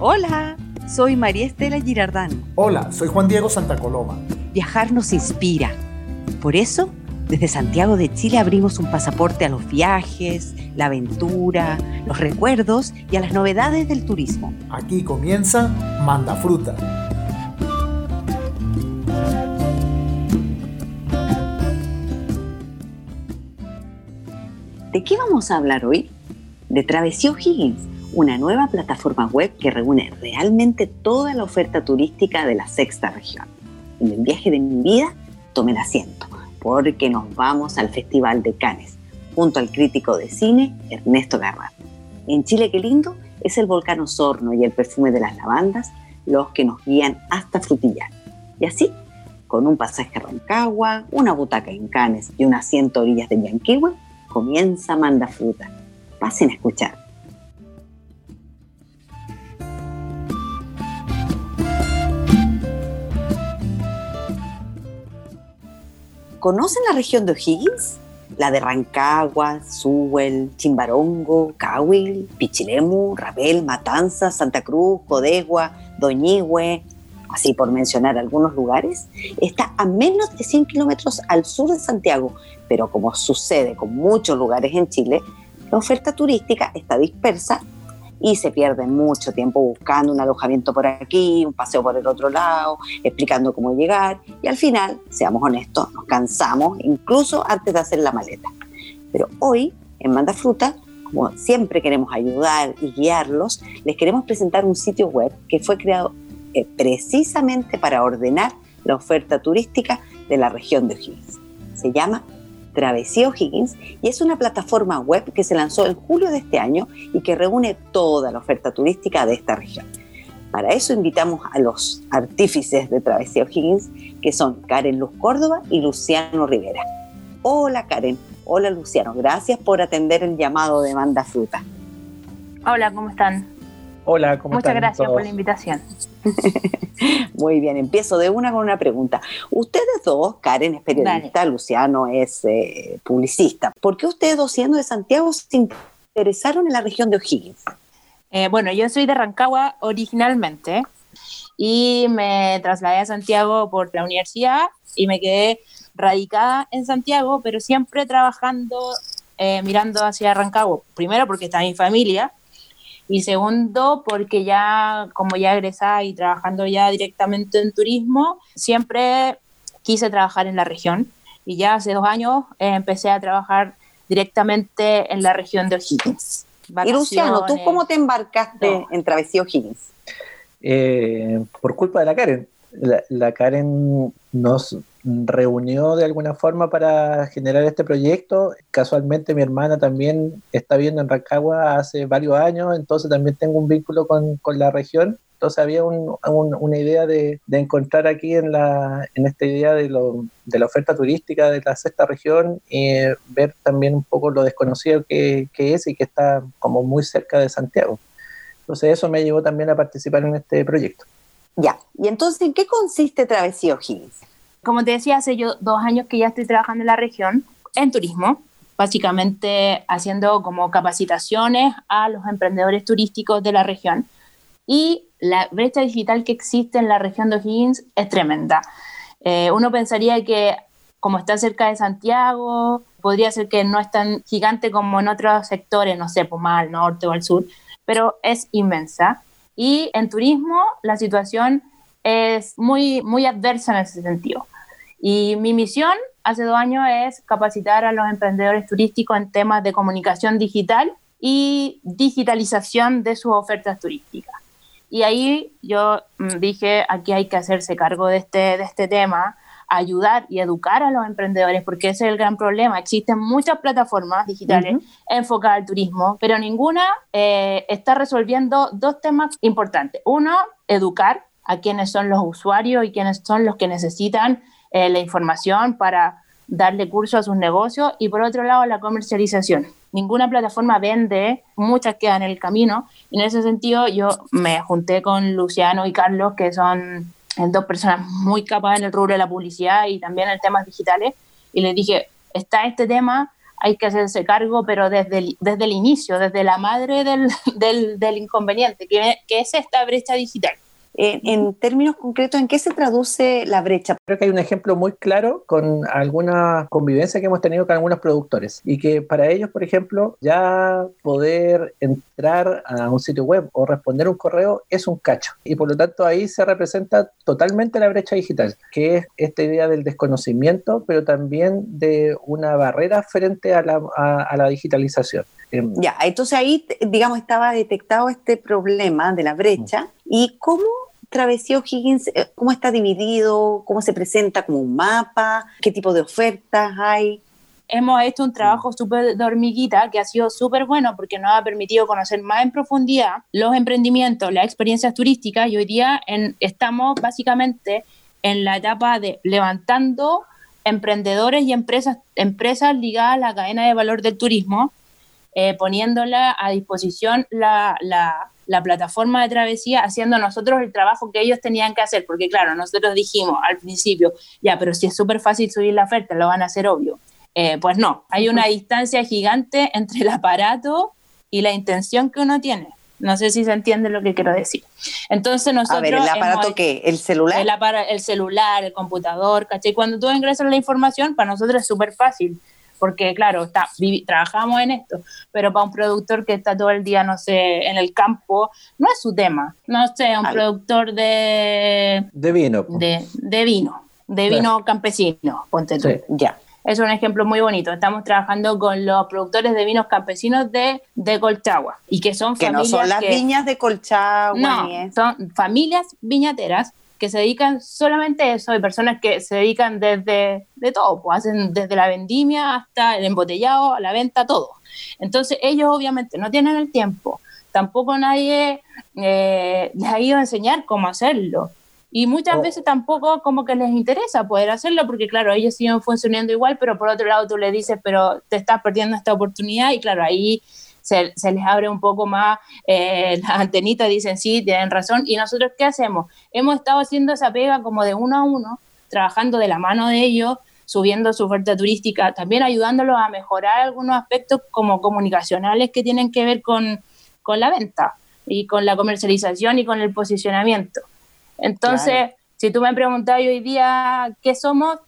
Hola, soy María Estela Girardán. Hola, soy Juan Diego Santa Coloma. Viajar nos inspira. Por eso, desde Santiago de Chile abrimos un pasaporte a los viajes, la aventura, los recuerdos y a las novedades del turismo. Aquí comienza Manda Fruta. ¿De qué vamos a hablar hoy? De Travesía Higgins una nueva plataforma web que reúne realmente toda la oferta turística de la sexta región. En el viaje de mi vida, tome el asiento, porque nos vamos al Festival de Cannes, junto al crítico de cine Ernesto Garrard. En Chile, qué lindo, es el volcán Osorno y el perfume de las lavandas los que nos guían hasta Frutillar. Y así, con un pasaje a Rancagua, una butaca en Cannes y un asiento a orillas de Yanquihue, comienza Manda Fruta. Pasen a escuchar. ¿Conocen la región de O'Higgins? La de Rancagua, Sewell, Chimbarongo, Cahuil, Pichilemu, Rabel, Matanza, Santa Cruz, Codegua, Doñigüe, así por mencionar algunos lugares, está a menos de 100 kilómetros al sur de Santiago, pero como sucede con muchos lugares en Chile, la oferta turística está dispersa y se pierde mucho tiempo buscando un alojamiento por aquí, un paseo por el otro lado, explicando cómo llegar y al final, seamos honestos, nos cansamos incluso antes de hacer la maleta. Pero hoy, en Manda Fruta, como siempre queremos ayudar y guiarlos, les queremos presentar un sitio web que fue creado eh, precisamente para ordenar la oferta turística de la región de O'Higgins. Se llama Travesía O'Higgins y es una plataforma web que se lanzó en julio de este año y que reúne toda la oferta turística de esta región. Para eso invitamos a los artífices de Travesía O'Higgins, que son Karen Luz Córdoba y Luciano Rivera. Hola Karen, hola Luciano, gracias por atender el llamado de Banda Fruta. Hola, ¿cómo están? Hola, ¿cómo Muchas gracias por la invitación. Muy bien, empiezo de una con una pregunta. Ustedes dos, Karen es periodista, Luciano es eh, publicista. ¿Por qué ustedes dos, siendo de Santiago, se interesaron en la región de O'Higgins? Eh, bueno, yo soy de Rancagua originalmente y me trasladé a Santiago por la universidad y me quedé radicada en Santiago, pero siempre trabajando, eh, mirando hacia Rancagua. Primero porque está mi familia y segundo porque ya como ya egresada y trabajando ya directamente en turismo, siempre quise trabajar en la región y ya hace dos años eh, empecé a trabajar directamente en la región de O'Higgins. Y Luciano, ¿tú cómo te embarcaste en Travesía O'Higgins? Eh, por culpa de la Karen. La, la Karen nos reunió de alguna forma para generar este proyecto. Casualmente mi hermana también está viendo en Rancagua hace varios años, entonces también tengo un vínculo con, con la región. Entonces había un, una idea de, de, encontrar aquí en, la, en esta idea de, lo, de la oferta turística de la sexta región y ver también un poco lo desconocido que, que es y que está como muy cerca de Santiago. Entonces eso me llevó también a participar en este proyecto. Ya, y entonces, ¿en qué consiste Travesía O'Higgins? Como te decía, hace yo dos años que ya estoy trabajando en la región, en turismo, básicamente haciendo como capacitaciones a los emprendedores turísticos de la región. Y la brecha digital que existe en la región de O'Higgins es tremenda. Eh, uno pensaría que como está cerca de Santiago, podría ser que no es tan gigante como en otros sectores, no sé, pues más al norte o al sur, pero es inmensa. Y en turismo la situación es muy, muy adversa en ese sentido. Y mi misión hace dos años es capacitar a los emprendedores turísticos en temas de comunicación digital y digitalización de sus ofertas turísticas. Y ahí yo mm, dije, aquí hay que hacerse cargo de este, de este tema, ayudar y educar a los emprendedores, porque ese es el gran problema. Existen muchas plataformas digitales enfocadas al turismo, pero ninguna eh, está resolviendo dos temas importantes. Uno, educar a quienes son los usuarios y quienes son los que necesitan eh, la información para darle curso a sus negocios. Y por otro lado la comercialización. Ninguna plataforma vende, muchas quedan en el camino. Y en ese sentido yo me junté con Luciano y Carlos que son eh, dos personas muy capaces en el rubro de la publicidad y también en temas digitales. Y les dije, está este tema, hay que hacerse cargo, pero desde el, desde el inicio, desde la madre del, del, del inconveniente, que, que es esta brecha digital en, términos concretos, ¿en qué se traduce la brecha? Creo que hay un ejemplo muy claro con alguna convivencia que hemos tenido con algunos productores y que para ellos, por ejemplo, ya poder entrar a un sitio web o responder un correo es un cacho. Y por lo tanto ahí se representa totalmente la brecha digital, que es esta idea del desconocimiento, pero también de una barrera frente a la, a la digitalización. Em, ya, entonces ahí, digamos, estaba detectado este problema de la brecha. Mm. ¿Y cómo Travesía O'Higgins, eh, cómo está dividido, cómo se presenta como un mapa, qué tipo de ofertas hay. Hemos hecho un trabajo súper de hormiguita que ha sido súper bueno porque nos ha permitido conocer más en profundidad los emprendimientos, las experiencias turísticas y hoy día en, estamos básicamente en la etapa de levantando emprendedores y empresas, empresas ligadas a la cadena de valor del turismo, eh, poniéndola a disposición la, la la plataforma de travesía haciendo nosotros el trabajo que ellos tenían que hacer, porque claro, nosotros dijimos al principio, ya, pero si es súper fácil subir la oferta, lo van a hacer obvio. Eh, pues no, hay una distancia gigante entre el aparato y la intención que uno tiene. No sé si se entiende lo que quiero decir. Entonces nosotros... A ver, ¿el aparato qué? ¿El celular? El, el celular, el computador, ¿cachai? Cuando tú ingresas la información, para nosotros es súper fácil porque claro, está, trabajamos en esto, pero para un productor que está todo el día, no sé, en el campo, no es su tema. No sé, un productor de... De vino. De, de vino, de vino campesino, ponte tú. Ya. Es un ejemplo muy bonito. Estamos trabajando con los productores de vinos campesinos de, de Colchagua. Y que son que no son las viñas de Colchagua. No, son familias viñateras que se dedican solamente a eso, hay personas que se dedican desde de todo, pues hacen desde la vendimia hasta el embotellado, la venta, todo. Entonces ellos obviamente no tienen el tiempo, tampoco nadie eh, les ha ido a enseñar cómo hacerlo. Y muchas oh. veces tampoco como que les interesa poder hacerlo, porque claro, ellos siguen funcionando igual, pero por otro lado tú le dices, pero te estás perdiendo esta oportunidad y claro, ahí se, les abre un poco más eh, la antenita, dicen sí, tienen razón. ¿Y nosotros qué hacemos? Hemos estado haciendo esa pega como de uno a uno, trabajando de la mano de ellos, subiendo su oferta turística, también ayudándolos a mejorar algunos aspectos como comunicacionales que tienen que ver con, con la venta y con la comercialización y con el posicionamiento. Entonces, si tú me preguntas hoy día qué somos,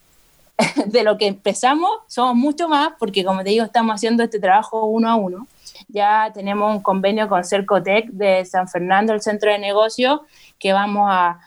de lo que empezamos, somos mucho más, porque como te digo, estamos haciendo este trabajo uno a uno ya tenemos un convenio con Cercotec de San Fernando, el centro de negocio, que vamos a,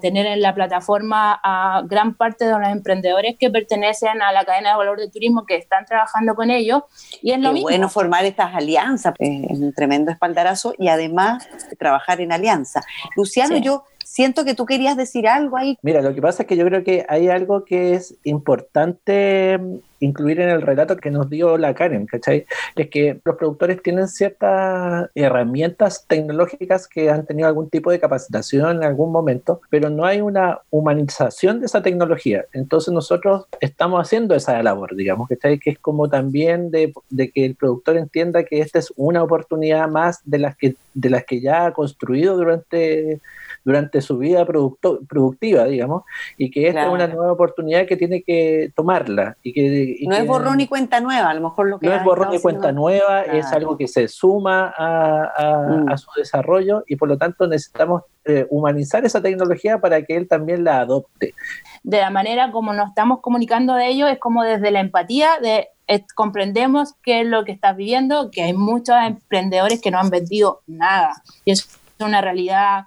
tener en la plataforma a gran parte de los emprendedores que pertenecen a la cadena de valor de turismo que están trabajando con ellos. Y es lo Qué bueno formar estas alianzas, es un tremendo espaldarazo y además trabajar en alianza. Luciano, yo siento que tú querías decir algo ahí. Mira, lo que pasa es que yo creo que hay algo que es importante incluir en el relato que nos dio la Karen, ¿cachai? Es que los productores tienen ciertas herramientas tecnológicas que han tenido algún tipo de capacitación en algún momento, pero no hay una humanización de esa tecnología. Entonces nosotros estamos haciendo esa labor, digamos, ¿cachai? Que es como también de, de que el productor entienda que esta es una oportunidad más de las que, de las que ya ha construido durante durante su vida productiva, digamos, y que esta es una nueva oportunidad que tiene que tomarla. Y que, no es borrón y cuenta nueva, a lo mejor lo que... No es borrón y cuenta nueva, es algo que se suma a, mm. su desarrollo y por lo tanto necesitamos eh, humanizar esa tecnología para que él también la adopte. De la manera como nos estamos comunicando de ello es como desde la empatía de comprendemos qué es lo que estás viviendo, que hay muchos emprendedores que no han vendido nada. Y es una realidad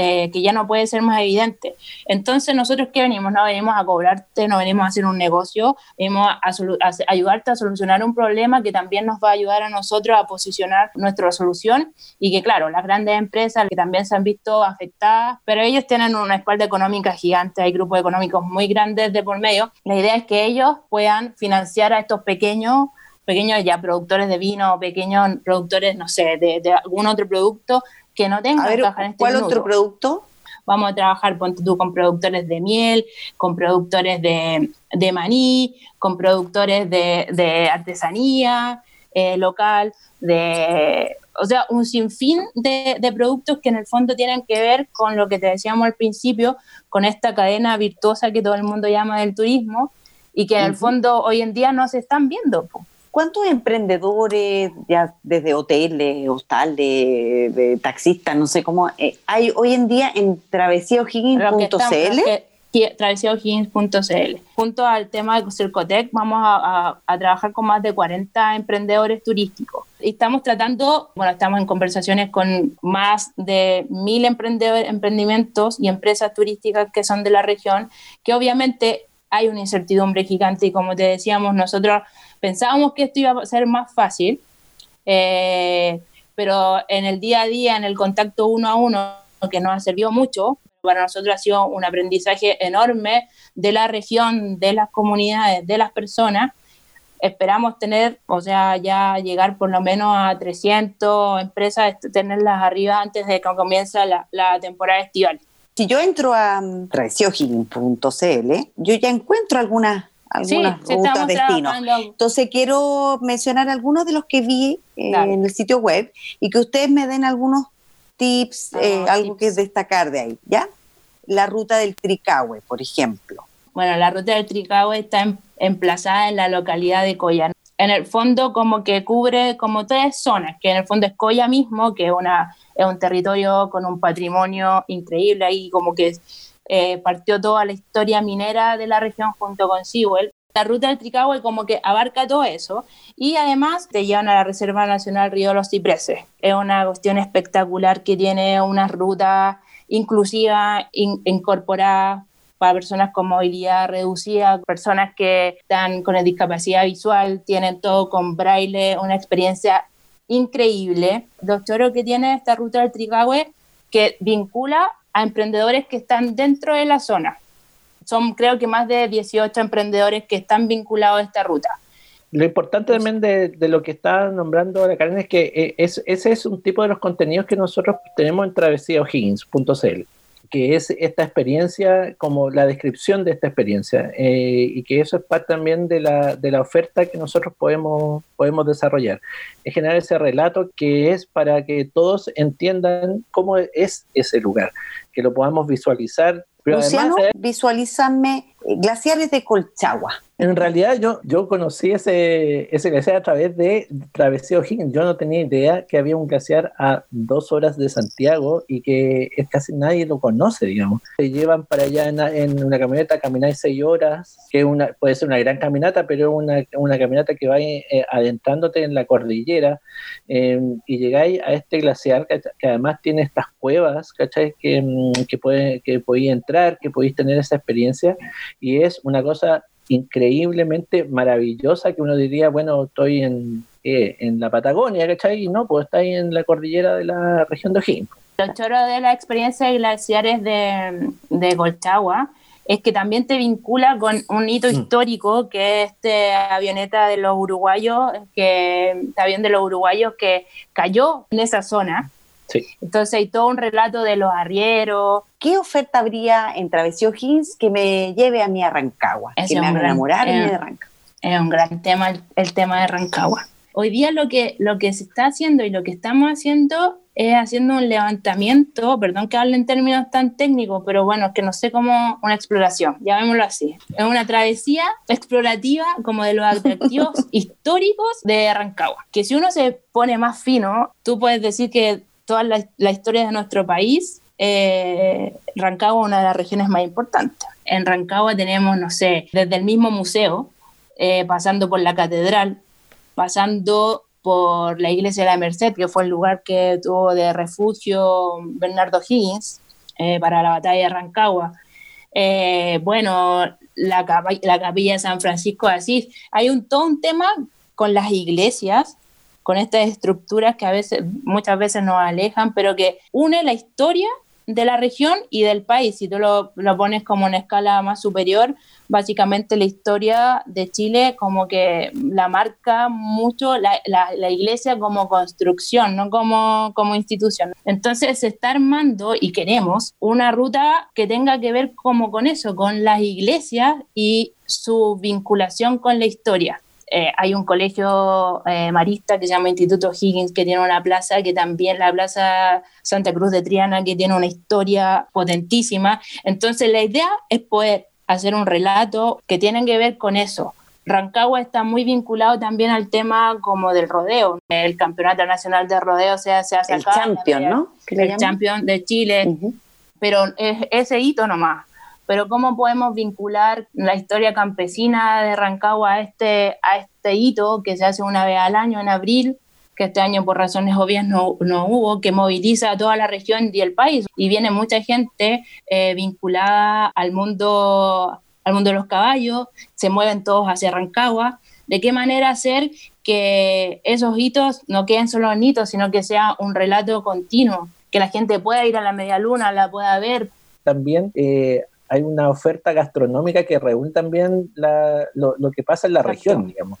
eh, que ya no puede ser más evidente. Entonces, ¿nosotros qué venimos? No venimos a cobrarte, no venimos a hacer un negocio, venimos a, ayudarte a solucionar un problema que también nos va a ayudar a nosotros a posicionar nuestra solución y que, claro, las grandes empresas que también se han visto afectadas, pero ellos tienen una espalda económica gigante, hay grupos económicos muy grandes de por medio. La idea es que ellos puedan financiar a estos pequeños pequeños ya productores de vino, pequeños productores, no sé, de, de, algún otro producto que no tengan que trabajar en este ¿Cuál otro producto? Vamos a trabajar tú, con productores de miel, con productores de, de maní, con productores de, de artesanía eh, local, de, o sea, un sinfín de, de, productos que en el fondo tienen que ver con lo que te decíamos al principio, con esta cadena virtuosa que todo el mundo llama del turismo y que en el fondo hoy en día no se están viendo. ¿Cuántos emprendedores, ya desde hoteles, hostales, taxistas, no sé cómo, eh, hay hoy en día en travesíaohiggins.cl? travesíaohiggins.cl. Junto al tema de Circotec, vamos a, trabajar con más de 40 emprendedores turísticos. Estamos tratando, bueno, estamos en conversaciones con más de mil emprendimientos y empresas turísticas que son de la región, que obviamente hay una incertidumbre gigante y como te decíamos, nosotros pensábamos que esto iba a ser más fácil, eh, pero en el día a día, en el contacto uno a uno, que nos ha servido mucho, para nosotros ha sido un aprendizaje enorme de la región, de las comunidades, de las personas. Esperamos tener, o sea, ya llegar por lo menos a 300 empresas, tenerlas arriba antes de que comience la, temporada estival. Si yo entro a mm, tradiciógil.cl, yo ya encuentro algunas algunas rutas, destinos. Entonces quiero mencionar algunos de los que vi eh, en el sitio web y que ustedes me den algunos tips, ah, eh, algo que destacar de ahí, ¿ya? La ruta del Tricahue, por ejemplo. Bueno, la ruta del Tricahue está em, emplazada en la localidad de Coya. En el fondo como que cubre como tres zonas, que en el fondo es Coya mismo, que es, una, es un territorio con un patrimonio increíble ahí, como que eh, partió toda la historia minera de la región junto con Sewell. La ruta del Tricahue como que abarca todo eso y además te llevan a la Reserva Nacional Río los Cipreses. Es una cuestión espectacular que tiene una ruta inclusiva, incorporada para personas con movilidad reducida, personas que están con discapacidad visual, tienen todo con braille, una experiencia increíble. Doctor, que tiene esta ruta del Tricahue que vincula a emprendedores que están dentro de la zona. Son creo que más de 18 emprendedores que están vinculados a esta ruta. Lo importante también de, lo que está nombrando la Karen es que eh, es, ese es un tipo de los contenidos que nosotros tenemos en travesíaohiggins.cl que es esta experiencia, como la descripción de esta experiencia, eh, y que eso es parte también de la, de la oferta que nosotros podemos, podemos desarrollar. Es generar ese relato que es para que todos entiendan cómo es ese lugar, que lo podamos visualizar. Pero Luciano, visualízame eh, glaciares de Colchagua. En realidad yo, yo conocí ese, ese glaciar a través de Travesía O'Higgins. Yo no tenía idea que había un glaciar a dos horas de Santiago y que casi nadie lo conoce, digamos. Se llevan para allá en, una camioneta, camináis seis horas, que una, puede ser una gran caminata, pero una, una caminata que va eh, adentrándote en la cordillera em, y llegáis a este glaciar que, además tiene estas cuevas, ¿cachai? Que, mm, que, puede, que podéis entrar, que podéis tener esa experiencia y es una cosa increíblemente maravillosa que uno diría, bueno, estoy en, eh, en la Patagonia, ¿cachai? Y no, pues está ahí en la cordillera de la región de O'Higgins. Lo choro de la experiencia de glaciares de, de Golchagua es que también te vincula con un hito mm. histórico que es este avioneta de los uruguayos, que este avión de los uruguayos que cayó en esa zona entonces hay todo un relato de los arrieros. ¿Qué oferta habría en Travesía Hills que me lleve a mi Arrancagua? que me haga enamorar de Rancagua. Es un gran tema el, tema de Rancagua. Hoy día lo que, lo que se está haciendo y lo que estamos haciendo es haciendo un levantamiento, perdón que hable en términos tan técnicos, pero bueno, que no sé cómo una exploración, llamémoslo así. Es una travesía explorativa como de los atractivos históricos de Rancagua. Que si uno se pone más fino, tú puedes decir que toda la, historia de nuestro país, eh, Rancagua es una de las regiones más importantes. En Rancagua tenemos, no sé, desde el mismo museo, eh, pasando por la catedral, pasando por la iglesia de la Merced, que fue el lugar que tuvo de refugio Bernardo Higgins eh, para la batalla de Rancagua. bueno, la, la, capilla de San Francisco de Asís. Hay un, todo un tema con las iglesias con estas estructuras que a veces, muchas veces nos alejan, pero que une la historia de la región y del país. Si tú lo, lo pones como una escala más superior, básicamente la historia de Chile como que la marca mucho la, la, iglesia como construcción, no como, como institución. Entonces se está armando y queremos una ruta que tenga que ver como con eso, con las iglesias y su vinculación con la historia. Eh, hay un colegio eh, marista que se llama Instituto Higgins, que tiene una plaza, que también la Plaza Santa Cruz de Triana, que tiene una historia potentísima. Entonces la idea es poder hacer un relato que tiene que ver con eso, Rancagua está muy vinculado también al tema como del rodeo. El Campeonato Nacional de Rodeo se, hace El champion, ¿no? El champion de Chile. Pero es ese hito nomás. Pero ¿cómo podemos vincular la historia campesina de Rancagua a este, a este hito que se hace una vez al año en abril? que este año por razones obvias no, no, hubo, que moviliza a toda la región y el país. Y viene mucha gente eh, vinculada al mundo, al mundo de los caballos, se mueven todos hacia Rancagua. ¿De qué manera hacer que esos hitos no queden solo en hitos, sino que sea un relato continuo? Que la gente pueda ir a la media luna, la pueda ver. También eh, hay una oferta gastronómica que reúne también lo, lo, que pasa en la región, digamos.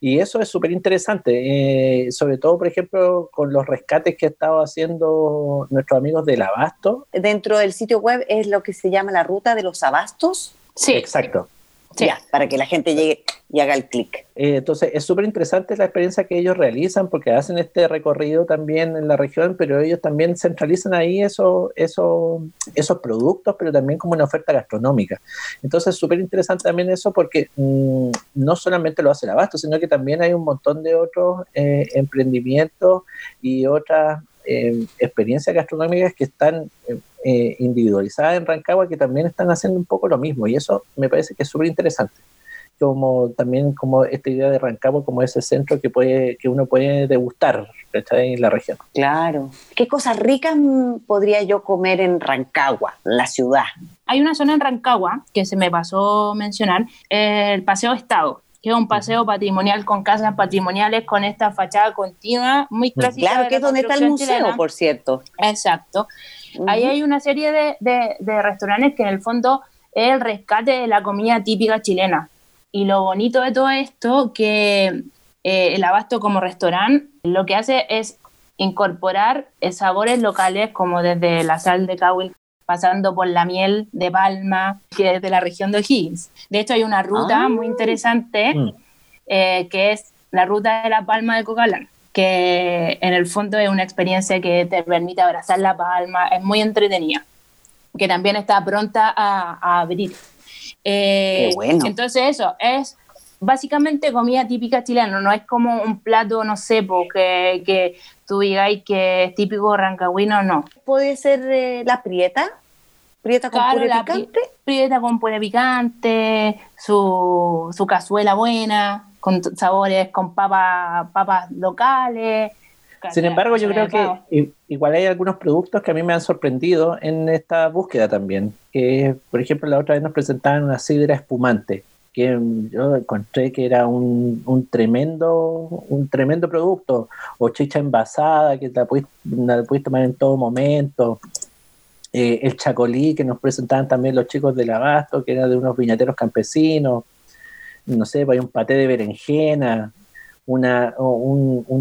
Y eso es súper interesante, eh, sobre todo, por ejemplo, con los rescates que ha estado haciendo nuestros amigos del Abasto. Dentro del sitio web es lo que se llama la ruta de los abastos. Sí. Exacto. Sí. Ya, para que la gente llegue y haga el clic. Eh, entonces, es súper interesante la experiencia que ellos realizan porque hacen este recorrido también en la región, pero ellos también centralizan ahí eso, eso, esos productos, pero también como una oferta gastronómica. Entonces, es súper interesante también eso porque mm, no solamente lo hace el abasto, sino que también hay un montón de otros eh, emprendimientos y otras eh, experiencias gastronómicas que están eh, individualizadas en Rancagua que también están haciendo un poco lo mismo y eso me parece que es súper interesante como también como esta idea de Rancagua como ese centro que puede que uno puede degustar en la región. Claro. ¿Qué cosas ricas podría yo comer en Rancagua, la ciudad? Hay una zona en Rancagua que se me pasó mencionar, el Paseo Estado que es un paseo patrimonial con casas patrimoniales con esta fachada continua muy clásica. Claro, que es donde está el museo, por cierto. Exacto. Ahí hay una serie de, de, restaurantes que en el fondo es el rescate de la comida típica chilena. Y lo bonito de todo esto, que eh, el Abasto como restaurante lo que hace es incorporar sabores locales como desde la sal de Cahuil, pasando por la miel de palma, que es de la región de O'Higgins. De hecho, hay una ruta ah. muy interesante mm. eh, que es la ruta de la palma de Cocalán que en el fondo es una experiencia que te permite abrazar la palma, es muy entretenida, que también está pronta a, abrir. Eh, bueno. Entonces eso, es básicamente comida típica chilena, no es como un plato, no sé, porque que tú digáis que es típico rancagüino, no. ¿Puede ser eh, la prieta? ¿Prieta con puré picante? Prieta con puré picante, su, su cazuela buena, con sabores, con papas papas locales. Sin embargo, yo creo que igual hay algunos productos que a mí me han sorprendido en esta búsqueda también. Que, por ejemplo, la otra vez nos presentaban una sidra espumante, que yo encontré que era un, un tremendo un tremendo producto. O chicha envasada, que la puedes, la tomar en todo momento. Eh, el chacolí, que nos presentaban también los chicos del Abasto, que era de unos viñateros campesinos no sé, hay un paté de berenjena, una, un, un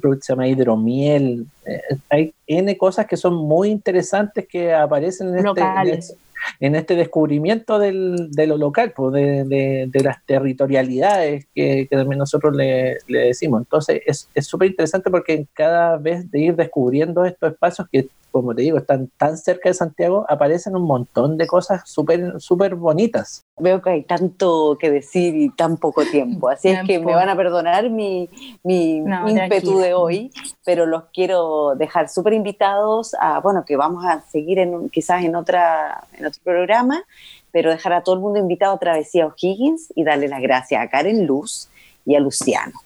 producto que se llama hidromiel. Eh, hay N cosas que son muy interesantes que aparecen en, este, en este, descubrimiento del, de lo local, pues, de, de, las territorialidades que, que también nosotros le, le, decimos. Entonces es súper interesante porque cada vez de ir descubriendo estos espacios que como te digo, están tan cerca de Santiago, aparecen un montón de cosas súper súper bonitas. Veo que hay tanto que decir y tan poco tiempo, así es que me van a perdonar mi, mi ímpetu de hoy, pero los quiero dejar súper invitados a, bueno, que vamos a seguir en, quizás en, otra, en otro programa, pero dejar a todo el mundo invitado a Travesía O'Higgins y darle las gracias a Karen Luz y a Luciano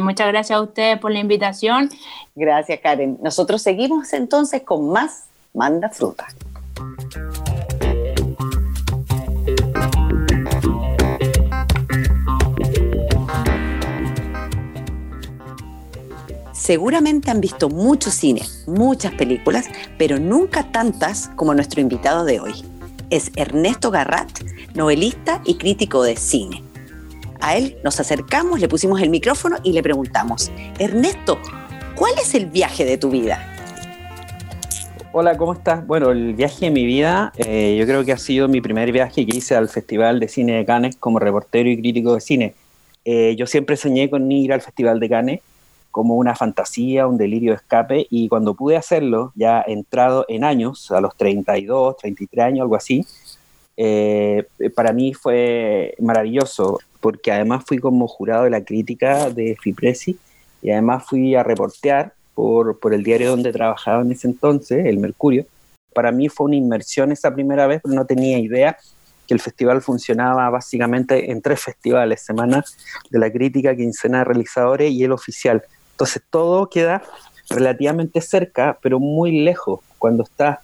muchas gracias a ustedes por la invitación. Gracias, Karen. Nosotros seguimos entonces con más Manda Fruta. Seguramente han visto mucho cine, muchas películas, pero nunca tantas como nuestro invitado de hoy. Es Ernesto Garrat, novelista y crítico de cine a él nos acercamos, le pusimos el micrófono y le preguntamos, Ernesto, ¿cuál es el viaje de tu vida? Hola, ¿cómo estás? Bueno, el viaje de mi vida, eh, yo creo que ha sido mi primer viaje que hice al Festival de Cine de Cannes como reportero y crítico de cine. Eh, yo siempre soñé con ir al Festival de Cannes como una fantasía, un delirio de escape, y cuando pude hacerlo, ya entrado en años, a los 32, 33 años, algo así, eh, para mí fue maravilloso, porque además fui como jurado de la crítica de FIPRESI y además fui a reportear por, por el diario donde trabajaba en ese entonces, el Mercurio. Para mí fue una inmersión esa primera vez, pero no tenía idea que el festival funcionaba básicamente en tres festivales, Semana de la Crítica, Quincena de Realizadores y el oficial. Entonces todo queda relativamente cerca, pero muy lejos. Cuando estás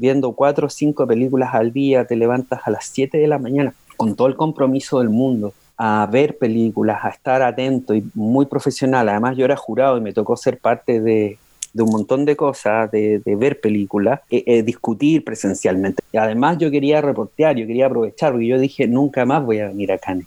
viendo cuatro o cinco películas al día, te levantas a las 7 de la mañana con todo el compromiso del mundo a ver películas, a estar atento y muy profesional. Además yo era jurado y me tocó ser parte de, un montón de cosas, de, ver películas, eh, eh, discutir presencialmente. Y además yo quería reportear, yo quería aprovechar, porque yo dije, nunca más voy a venir a Cannes.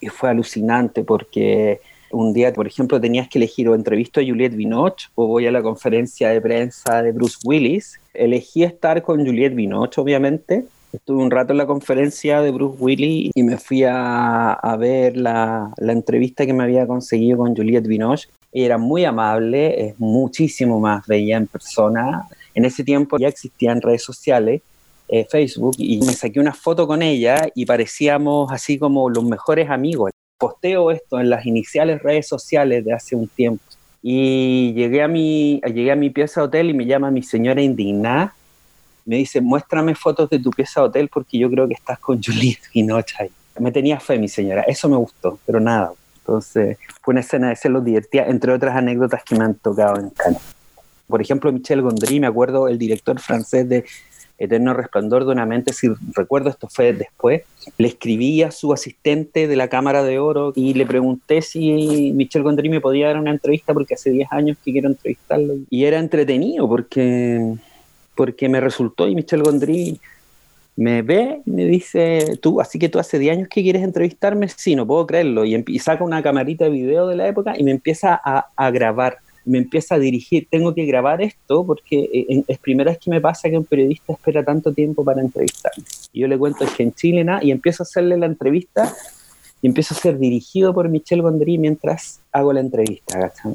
Y fue alucinante porque un día, por ejemplo, tenías que elegir o entrevisto a Juliette Binoche o voy a la conferencia de prensa de Bruce Willis. Elegí estar con Juliette Binoche, obviamente. Estuve un rato en la conferencia de Bruce Willis y me fui a, ver la, la, entrevista que me había conseguido con Juliette Binoche. Ella era muy amable, es muchísimo más bella en persona. En ese tiempo ya existían redes sociales, eh, Facebook, y me saqué una foto con ella y parecíamos así como los mejores amigos posteo esto en las iniciales redes sociales de hace un tiempo. Y llegué a mi, llegué a mi pieza de hotel y me llama mi señora indignada. Me dice, muéstrame fotos de tu pieza de hotel porque yo creo que estás con Juliette Ginocha. Me tenía fe, mi señora. Eso me gustó, pero nada. Entonces, fue una escena de celos divertida, entre otras anécdotas que me han tocado en Cannes. Por ejemplo, Michel Gondry, me acuerdo, el director francés de Eterno Resplandor de una mente, si recuerdo esto fue después, le escribí a su asistente de la Cámara de Oro y le pregunté si Michel Gondry me podía dar una entrevista porque hace 10 años que quiero entrevistarlo. Y era entretenido porque, porque me resultó y Michel Gondry me ve y me dice, tú, así que tú hace 10 años que quieres entrevistarme, sí, no puedo creerlo. Y, saca una camarita de video de la época y me empieza a grabar me empieza a dirigir, tengo que grabar esto porque eh, es primera vez que me pasa que un periodista espera tanto tiempo para entrevistarme. Y yo le cuento que en Chile nada, y empiezo a hacerle la entrevista y empiezo a ser dirigido por Michel Gondry mientras hago la entrevista, ¿cachai?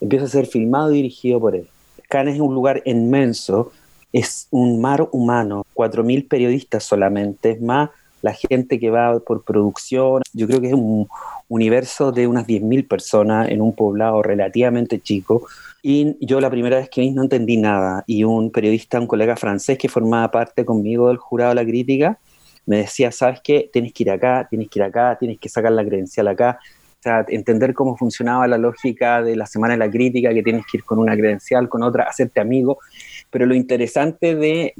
Empiezo a ser filmado y dirigido por él. Cannes es un lugar inmenso, es un mar humano, 4.000 periodistas solamente, es más la gente que va por producción. Yo creo que es un universo de unas 10.000 personas en un poblado relativamente chico. Y yo la primera vez que vi no entendí nada. Y un periodista, un colega francés que formaba parte conmigo del jurado de la crítica, me decía, ¿sabes qué? Tienes que ir acá, tienes que ir acá, tienes que sacar la credencial acá. O sea, entender cómo funcionaba la lógica de la semana de la crítica, que tienes que ir con una credencial, con otra, hacerte amigo. Pero lo interesante de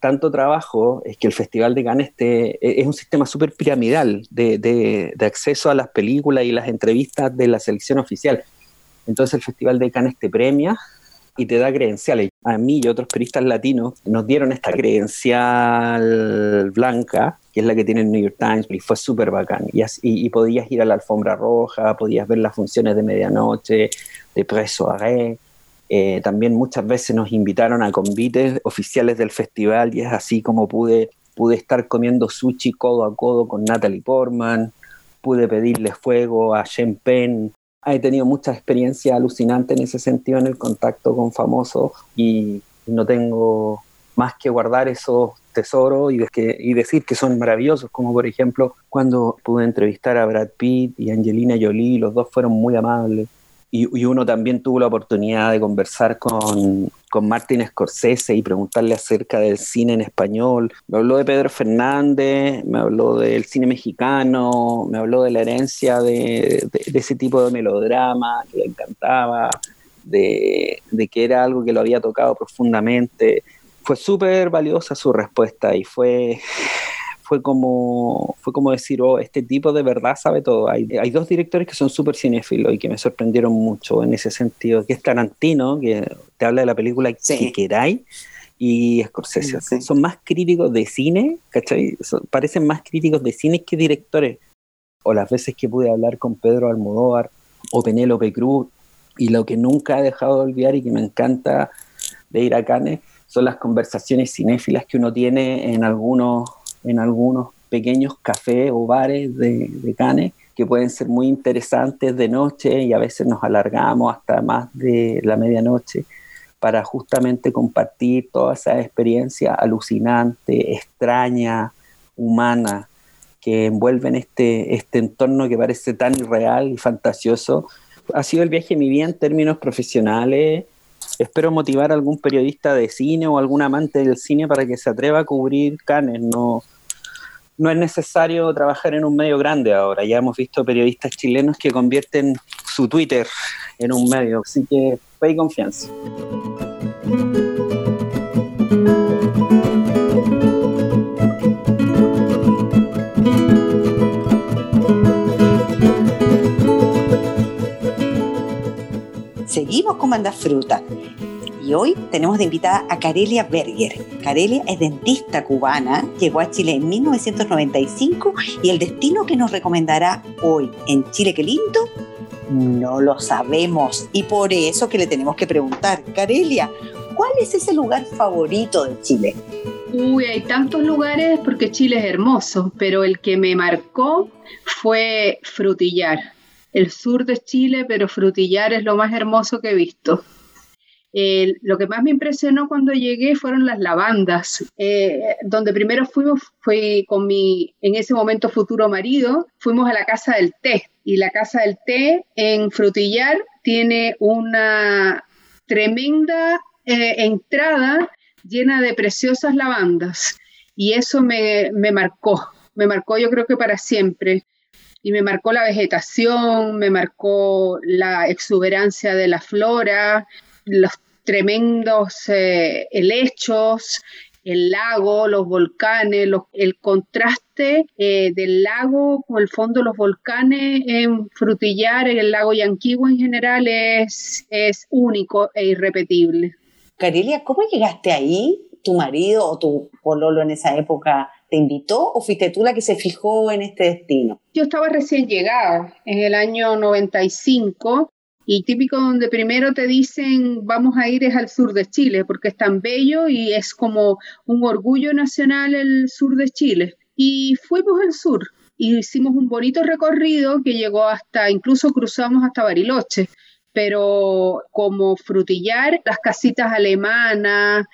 tanto trabajo es que el Festival de Cannes e, es un sistema súper piramidal de, de, acceso a las películas y las entrevistas de la selección oficial. Entonces el Festival de Cannes te premia y te da credenciales. A mí y otros periodistas latinos nos dieron esta credencial blanca, que es la que tiene el New York Times, y fue súper bacán. Y, y, podías ir a la alfombra roja, podías ver las funciones de medianoche, de preso soirée, eh, también muchas veces nos invitaron a convites oficiales del festival y es así como pude, pude estar comiendo sushi codo a codo con Natalie Portman, pude pedirle fuego a Shen Pen. He tenido mucha experiencia alucinante en ese sentido en el contacto con famosos y no tengo más que guardar esos tesoros y, y decir que son maravillosos, como por ejemplo cuando pude entrevistar a Brad Pitt y Angelina Jolie, los dos fueron muy amables y, uno también tuvo la oportunidad de conversar con, con Martin Scorsese y preguntarle acerca del cine en español. Me habló de Pedro Fernández, me habló del cine mexicano, me habló de la herencia de, ese tipo de melodrama que le encantaba, de, de, que era algo que lo había tocado profundamente. Fue súper valiosa su respuesta y fue fue como, fue como decir, oh, este tipo de verdad sabe todo. Hay, hay dos directores que son súper cinéfilos y que me sorprendieron mucho en ese sentido, que es Tarantino, que te habla de la película que queráis, y Scorsese. Son más críticos de cine, ¿cachai? parecen más críticos de cine que directores. O las veces que pude hablar con Pedro Almodóvar o Penélope Cruz, y lo que nunca he dejado de olvidar y que me encanta de ir a Cannes son las conversaciones cinéfilas que uno tiene en algunos en algunos pequeños cafés o bares de, de que pueden ser muy interesantes de noche y a veces nos alargamos hasta más de la medianoche para justamente compartir toda esa experiencia alucinante, extraña, humana que envuelven este, este entorno que parece tan irreal y fantasioso. Ha sido el viaje de mi vida en términos profesionales. Espero motivar a algún periodista de cine o algún amante del cine para que se atreva a cubrir Cannes. No, no es necesario trabajar en un medio grande ahora. Ya hemos visto periodistas chilenos que convierten su Twitter en un medio. Así que fe y confianza. Seguimos Fruta. Y hoy tenemos de invitada a Carelia Berger. Carelia es dentista cubana, llegó a Chile en 1995 y el destino que nos recomendará hoy en Chile qué lindo no lo sabemos y por eso que le tenemos que preguntar, Carelia, ¿cuál es ese lugar favorito de Chile? Uy, hay tantos lugares porque Chile es hermoso, pero el que me marcó fue Frutillar el sur de Chile, pero Frutillar es lo más hermoso que he visto. lo que más me impresionó cuando llegué fueron las lavandas. Eh, donde primero fuimos fue con mi, en ese momento, futuro marido, fuimos a la Casa del Té. Y la Casa del Té en Frutillar tiene una tremenda eh, entrada llena de preciosas lavandas. Y eso me, me marcó, me marcó yo creo que para siempre y me marcó la vegetación, me marcó la exuberancia de la flora, los tremendos eh, helechos, el lago, los volcanes, el contraste eh, del lago con el fondo de los volcanes en Frutillar, en el lago Yanquihue en general, es, es único e irrepetible. Carilia, ¿cómo llegaste ahí? ¿Tu marido o tu pololo en esa época te invitó o fuiste tú la que se fijó en este destino? Yo estaba recién llegada en el año 95 y típico donde primero te dicen vamos a ir es al sur de Chile porque es tan bello y es como un orgullo nacional el sur de Chile. Y fuimos al sur y hicimos un bonito recorrido que llegó hasta, incluso cruzamos hasta Bariloche pero como frutillar, las casitas alemanas,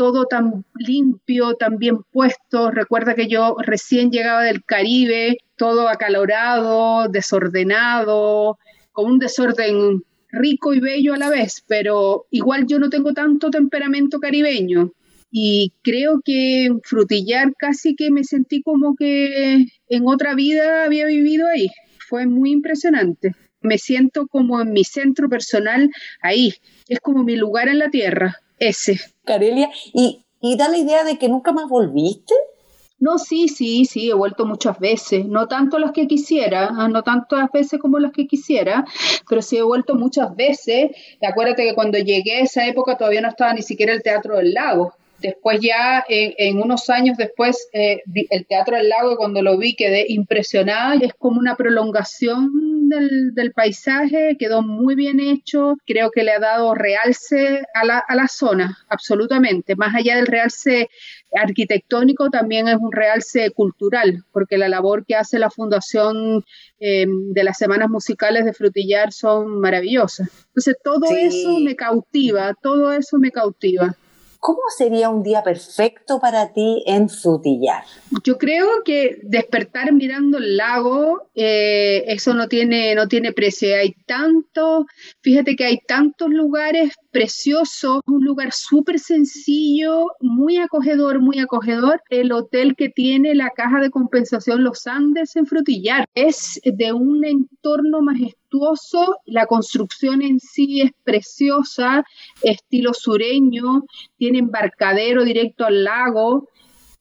todo tan limpio, tan bien puesto. Recuerda que yo recién llegaba del Caribe, todo acalorado, desordenado, con un desorden rico y bello a la vez, pero igual yo no tengo tanto temperamento caribeño. Y creo que en Frutillar casi que me sentí como que en otra vida había vivido ahí. Fue muy impresionante. Me siento como en mi centro personal ahí. Es como mi lugar en la tierra ese. Carelia, ¿y, ¿y da la idea de que nunca más volviste? No, sí, sí, sí, he vuelto muchas veces, no tanto las que quisiera, ah, no tantas veces como las que quisiera, pero sí he vuelto muchas veces. Acuérdate que cuando llegué a esa época todavía no estaba ni siquiera el Teatro del Lago. Después ya, en, unos años después, eh, el Teatro del Lago, cuando lo vi, quedé impresionada. Es como una prolongación del, del, paisaje, quedó muy bien hecho. Creo que le ha dado realce a la, a la zona, absolutamente. Más allá del realce arquitectónico, también es un realce cultural, porque la labor que hace la Fundación eh, de las Semanas Musicales de Frutillar son maravillosas. Entonces, todo eso me cautiva, todo eso me cautiva. ¿Cómo sería un día perfecto para ti en Frutillar? Yo creo que despertar mirando el lago, eh, eso no tiene, no tiene precio. Hay tanto, fíjate que hay tantos lugares preciosos, un lugar súper sencillo, muy acogedor, muy acogedor. El hotel que tiene la caja de compensación Los Andes en Frutillar es de un entorno majestuoso la construcción en sí es preciosa, estilo sureño, tiene embarcadero directo al lago,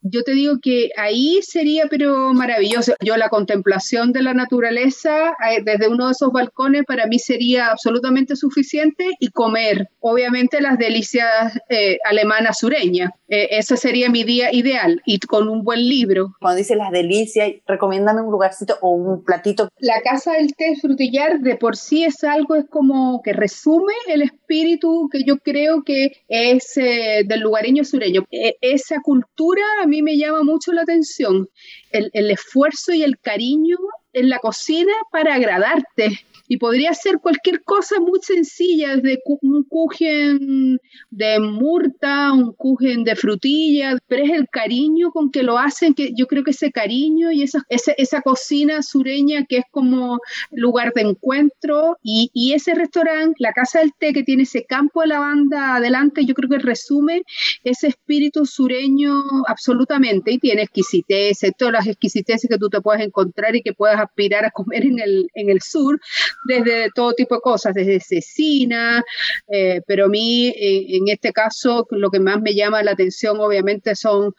yo te digo que ahí sería pero maravilloso. Yo la contemplación de la naturaleza eh, desde uno de esos balcones para mí sería absolutamente suficiente y comer, obviamente las delicias eh, alemanas sureñas. Eh, ese sería mi día ideal y con un buen libro. Cuando dices las delicias, recomiéndame un lugarcito o un platito. La casa del té frutillar de por sí es algo, es como que resume el espíritu que yo creo que es del lugareño sureño. esa cultura mí me llama mucho la atención, el, esfuerzo y el cariño en la cocina para agradarte. Y podría ser cualquier cosa muy sencilla, desde un kuchen de murta, un kuchen de frutilla, pero es el cariño con que lo hacen, que yo creo que ese cariño y esa, esa, cocina sureña que es como lugar de encuentro y, y ese restaurante, la Casa del Té, que tiene ese campo de lavanda adelante, yo creo que resume ese espíritu sureño absolutamente y tiene exquisiteces, todas las exquisiteces que tú te puedes encontrar y que puedas aspirar a comer en el, en el sur, desde todo tipo de cosas, desde cecina, eh, pero a mí en este caso lo que más me llama la atención obviamente son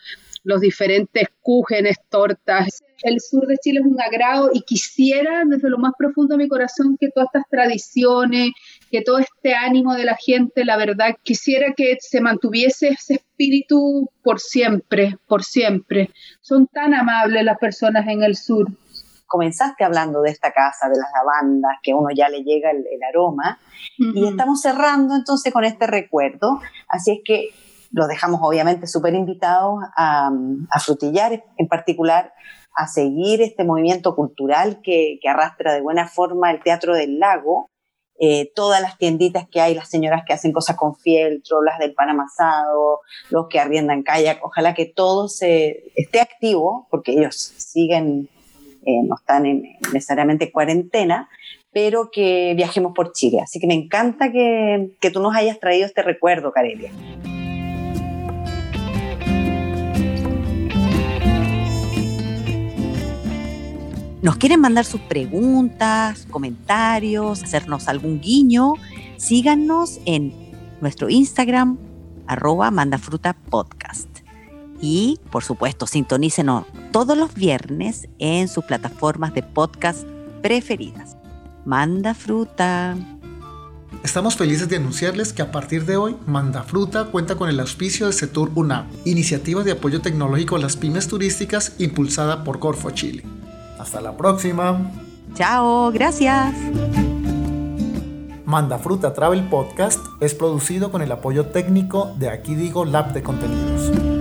los diferentes cúgenes, tortas. El sur de Chile es un agrado y quisiera desde lo más profundo de mi corazón que todas estas tradiciones, que todo este ánimo de la gente, la verdad, quisiera que se mantuviese ese espíritu por siempre, por siempre. Son tan amables las personas en el sur. Comenzaste hablando de esta casa, de las lavandas, que a uno ya le llega el, aroma, y estamos cerrando entonces con este recuerdo. Así es que los dejamos obviamente súper invitados a, a, frutillar en particular, a seguir este movimiento cultural que, que arrastra de buena forma el Teatro del Lago, eh, todas las tienditas que hay, las señoras que hacen cosas con fieltro, las del pan amasado, los que arriendan kayak, ojalá que todo se, esté activo, porque ellos siguen, eh, no están en, necesariamente en cuarentena, pero que viajemos por Chile. Así que me encanta que, que tú nos hayas traído este recuerdo, Carelia. nos quieren mandar sus preguntas, comentarios, hacernos algún guiño, síganos en nuestro Instagram, arroba mandafrutapodcast. Y, por supuesto, sintonícenos todos los viernes en sus plataformas de podcast preferidas. Manda fruta. Estamos felices de anunciarles que a partir de hoy, Manda Fruta cuenta con el auspicio de Setur UNAM, iniciativa de apoyo tecnológico a las pymes turísticas impulsada por Corfo Chile. Hasta la próxima. Chao, gracias. Manda Fruta Travel Podcast es producido con el apoyo técnico de Aquí Digo Lab de Contenidos.